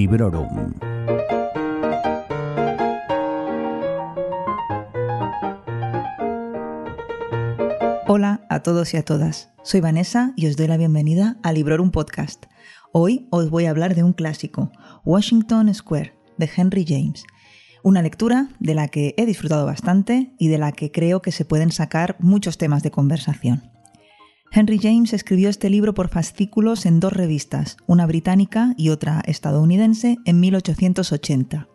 Librorum. Hola a todos y a todas. Soy Vanessa y os doy la bienvenida a Librorum Podcast. Hoy os voy a hablar de un clásico, Washington Square, de Henry James. Una lectura de la que he disfrutado bastante y de la que creo que se pueden sacar muchos temas de conversación. Henry James escribió este libro por fascículos en dos revistas, una británica y otra estadounidense, en 1880.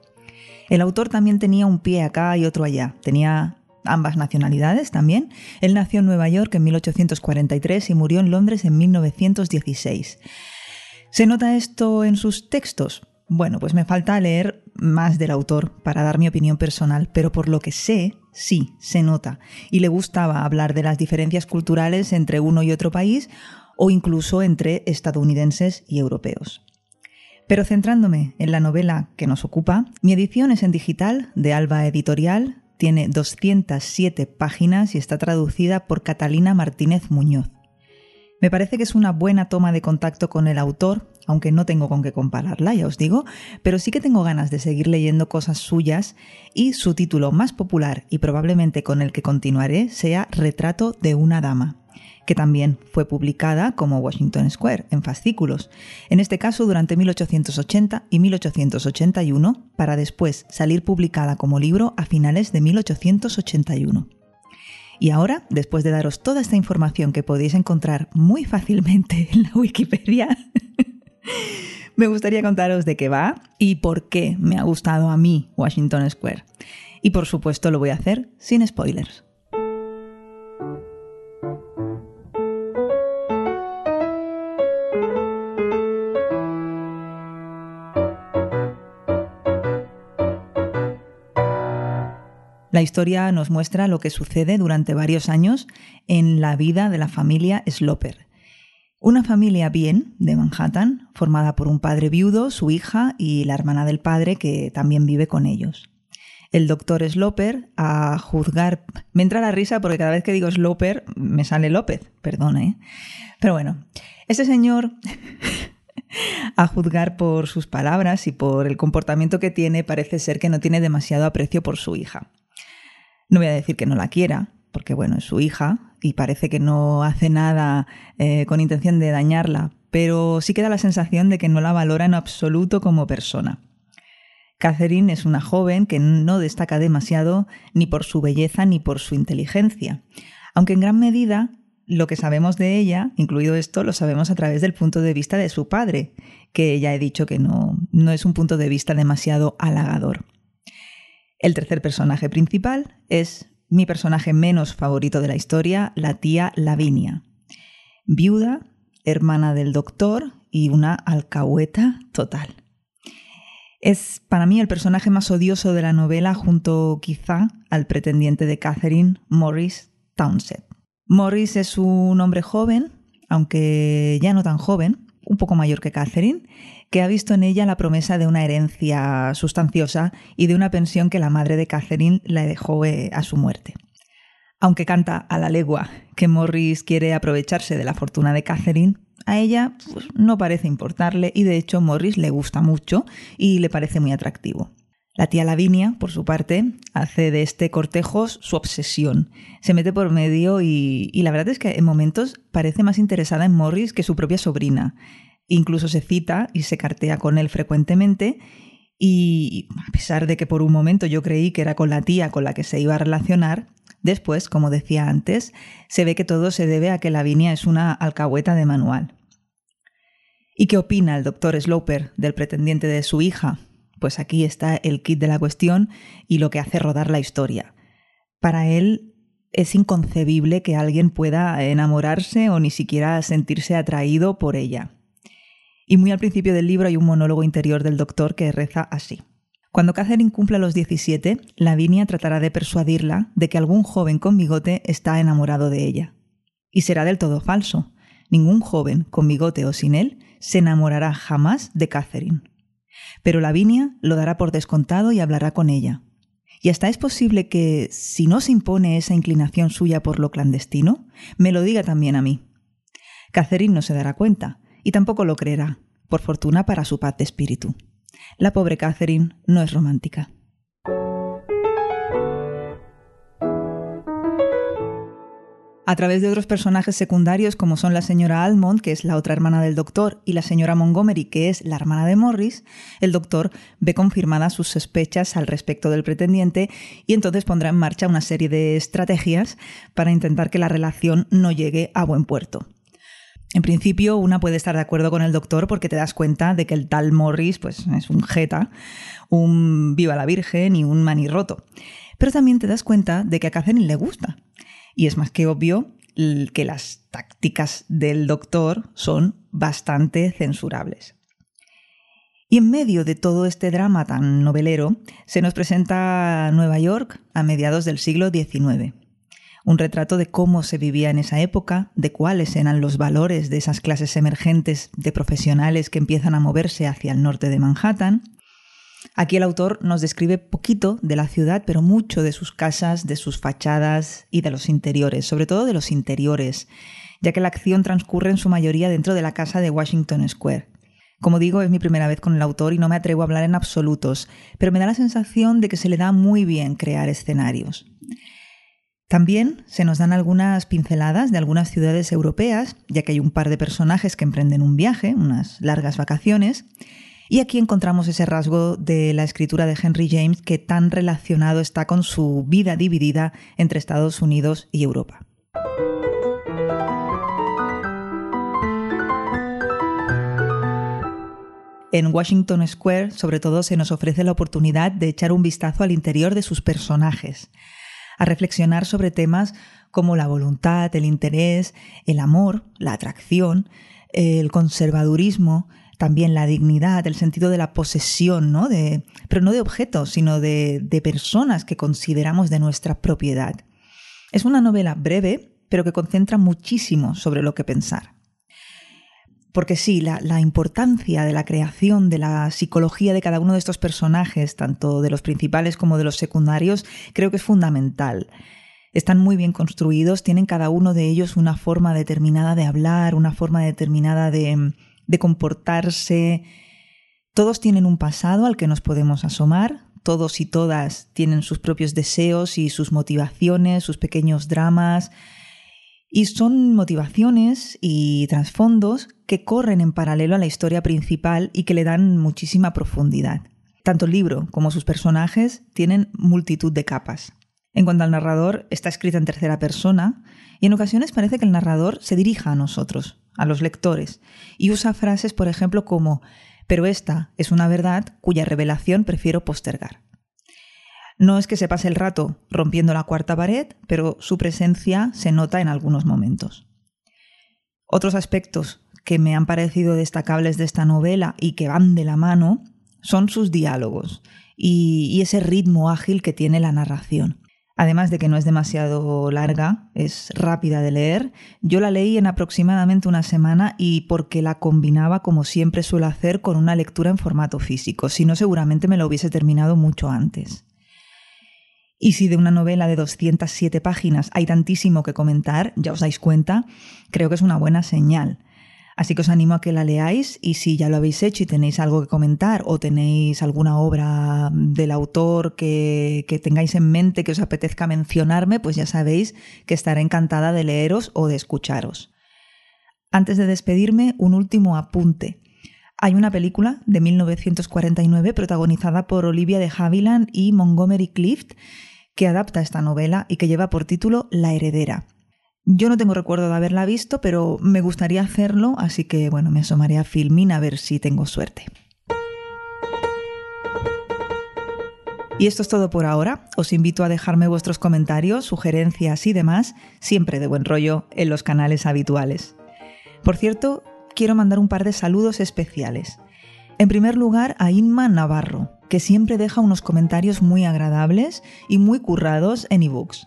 El autor también tenía un pie acá y otro allá, tenía ambas nacionalidades también. Él nació en Nueva York en 1843 y murió en Londres en 1916. ¿Se nota esto en sus textos? Bueno, pues me falta leer más del autor para dar mi opinión personal, pero por lo que sé, sí, se nota. Y le gustaba hablar de las diferencias culturales entre uno y otro país o incluso entre estadounidenses y europeos. Pero centrándome en la novela que nos ocupa, mi edición es en digital de Alba Editorial, tiene 207 páginas y está traducida por Catalina Martínez Muñoz. Me parece que es una buena toma de contacto con el autor, aunque no tengo con qué compararla, ya os digo, pero sí que tengo ganas de seguir leyendo cosas suyas y su título más popular y probablemente con el que continuaré sea Retrato de una dama que también fue publicada como Washington Square en fascículos, en este caso durante 1880 y 1881, para después salir publicada como libro a finales de 1881. Y ahora, después de daros toda esta información que podéis encontrar muy fácilmente en la Wikipedia, me gustaría contaros de qué va y por qué me ha gustado a mí Washington Square. Y por supuesto lo voy a hacer sin spoilers. La historia nos muestra lo que sucede durante varios años en la vida de la familia Sloper. Una familia bien de Manhattan, formada por un padre viudo, su hija y la hermana del padre que también vive con ellos. El doctor Sloper, a juzgar... Me entra la risa porque cada vez que digo Sloper me sale López, perdón, ¿eh? Pero bueno, este señor a juzgar por sus palabras y por el comportamiento que tiene, parece ser que no tiene demasiado aprecio por su hija. No voy a decir que no la quiera, porque bueno, es su hija y parece que no hace nada eh, con intención de dañarla, pero sí queda la sensación de que no la valora en absoluto como persona. Catherine es una joven que no destaca demasiado ni por su belleza ni por su inteligencia, aunque en gran medida lo que sabemos de ella, incluido esto, lo sabemos a través del punto de vista de su padre, que ya he dicho que no, no es un punto de vista demasiado halagador. El tercer personaje principal es mi personaje menos favorito de la historia, la tía Lavinia. Viuda, hermana del doctor y una alcahueta total. Es para mí el personaje más odioso de la novela junto quizá al pretendiente de Catherine, Morris Townsend. Morris es un hombre joven, aunque ya no tan joven, un poco mayor que Catherine, que ha visto en ella la promesa de una herencia sustanciosa y de una pensión que la madre de Catherine le dejó eh, a su muerte. Aunque canta a la legua que Morris quiere aprovecharse de la fortuna de Catherine, a ella pues, no parece importarle y de hecho Morris le gusta mucho y le parece muy atractivo. La tía Lavinia, por su parte, hace de este cortejo su obsesión. Se mete por medio y, y, la verdad es que en momentos parece más interesada en Morris que su propia sobrina. Incluso se cita y se cartea con él frecuentemente y a pesar de que por un momento yo creí que era con la tía con la que se iba a relacionar, después, como decía antes, se ve que todo se debe a que Lavinia es una alcahueta de manual. ¿Y qué opina el doctor Sloper del pretendiente de su hija? Pues aquí está el kit de la cuestión y lo que hace rodar la historia. Para él es inconcebible que alguien pueda enamorarse o ni siquiera sentirse atraído por ella. Y muy al principio del libro hay un monólogo interior del doctor que reza así. Cuando Catherine cumpla los 17, Lavinia tratará de persuadirla de que algún joven con bigote está enamorado de ella. Y será del todo falso. Ningún joven, con bigote o sin él, se enamorará jamás de Catherine. Pero Lavinia lo dará por descontado y hablará con ella. Y hasta es posible que, si no se impone esa inclinación suya por lo clandestino, me lo diga también a mí. Catherine no se dará cuenta, y tampoco lo creerá, por fortuna para su paz de espíritu. La pobre Catherine no es romántica. A través de otros personajes secundarios como son la señora Almond, que es la otra hermana del doctor, y la señora Montgomery, que es la hermana de Morris, el doctor ve confirmadas sus sospechas al respecto del pretendiente y entonces pondrá en marcha una serie de estrategias para intentar que la relación no llegue a buen puerto. En principio, una puede estar de acuerdo con el doctor porque te das cuenta de que el tal Morris pues, es un jeta, un viva la Virgen y un manirroto. Pero también te das cuenta de que a Catherine le gusta y es más que obvio que las tácticas del doctor son bastante censurables. Y en medio de todo este drama tan novelero, se nos presenta Nueva York a mediados del siglo XIX. Un retrato de cómo se vivía en esa época, de cuáles eran los valores de esas clases emergentes de profesionales que empiezan a moverse hacia el norte de Manhattan, Aquí el autor nos describe poquito de la ciudad, pero mucho de sus casas, de sus fachadas y de los interiores, sobre todo de los interiores, ya que la acción transcurre en su mayoría dentro de la casa de Washington Square. Como digo, es mi primera vez con el autor y no me atrevo a hablar en absolutos, pero me da la sensación de que se le da muy bien crear escenarios. También se nos dan algunas pinceladas de algunas ciudades europeas, ya que hay un par de personajes que emprenden un viaje, unas largas vacaciones, y aquí encontramos ese rasgo de la escritura de Henry James que tan relacionado está con su vida dividida entre Estados Unidos y Europa. En Washington Square, sobre todo, se nos ofrece la oportunidad de echar un vistazo al interior de sus personajes, a reflexionar sobre temas como la voluntad, el interés, el amor, la atracción, el conservadurismo, también la dignidad, el sentido de la posesión, ¿no? De, pero no de objetos, sino de, de personas que consideramos de nuestra propiedad. Es una novela breve, pero que concentra muchísimo sobre lo que pensar. Porque sí, la, la, importancia de la creación, de la psicología de cada uno de estos personajes, tanto de los principales como de los secundarios, creo que es fundamental. Están muy bien construidos, tienen cada uno de ellos una forma determinada de hablar, una forma determinada de, de comportarse. Todos tienen un pasado al que nos podemos asomar, todos y todas tienen sus propios deseos y sus motivaciones, sus pequeños dramas, y son motivaciones y trasfondos que corren en paralelo a la historia principal y que le dan muchísima profundidad. Tanto el libro como sus personajes tienen multitud de capas. En cuanto al narrador, está escrita en tercera persona y en ocasiones parece que el narrador se dirija a nosotros, a los lectores, y usa frases, por ejemplo, como pero esta es una verdad cuya revelación prefiero postergar. No es que se pase el rato rompiendo la cuarta pared, pero su presencia se nota en algunos momentos. Otros aspectos que me han parecido destacables de esta novela y que van de la mano son sus diálogos y, y ese ritmo ágil que tiene la narración. Además de que no es demasiado larga, es rápida de leer, yo la leí en aproximadamente una semana y porque la combinaba como siempre suelo hacer con una lectura en formato físico, si no seguramente me lo hubiese terminado mucho antes. Y si de una novela de 207 páginas hay tantísimo que comentar, ya os dais cuenta, creo que es una buena señal. Así que os animo a que la leáis y si ya lo habéis hecho y tenéis algo que comentar o tenéis alguna obra del autor que, que tengáis en mente que os apetezca mencionarme, pues ya sabéis que estaré encantada de leeros o de escucharos. Antes de despedirme, un último apunte. Hay una película de 1949 protagonizada por Olivia de Havilland y Montgomery Clift que adapta esta novela y que lleva por título La heredera. Yo no tengo recuerdo de haberla visto, pero me gustaría hacerlo, así que bueno, me asomaré a Filmin a ver si tengo suerte. Y esto es todo por ahora. Os invito a dejarme vuestros comentarios, sugerencias y demás, siempre de buen rollo, en los canales habituales. Por cierto, quiero mandar un par de saludos especiales. En primer lugar, a Inma Navarro, que siempre deja unos comentarios muy agradables y muy currados en ebooks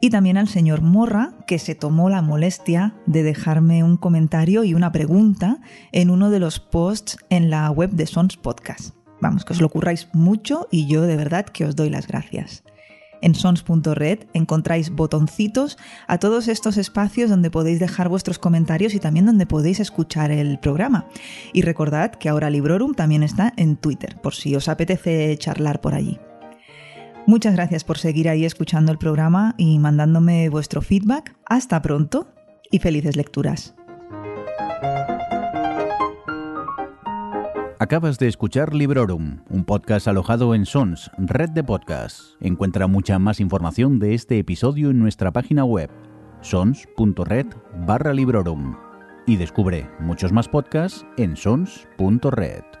y también al señor Morra, que se tomó la molestia de dejarme un comentario y una pregunta en uno de los posts en la web de Sons Podcast. Vamos, que os lo curráis mucho y yo de verdad que os doy las gracias. En sons.red encontráis botoncitos a todos estos espacios donde podéis dejar vuestros comentarios y también donde podéis escuchar el programa. Y recordad que ahora Librorum también está en Twitter, por si os apetece charlar por allí. Muchas gracias por seguir ahí escuchando el programa y mandándome vuestro feedback. Hasta pronto y felices lecturas. Acabas de escuchar Librorum, un podcast alojado en Sons, red de podcasts. Encuentra mucha más información de este episodio en nuestra página web, sons.red barra Librorum. Y descubre muchos más podcasts en sons.red.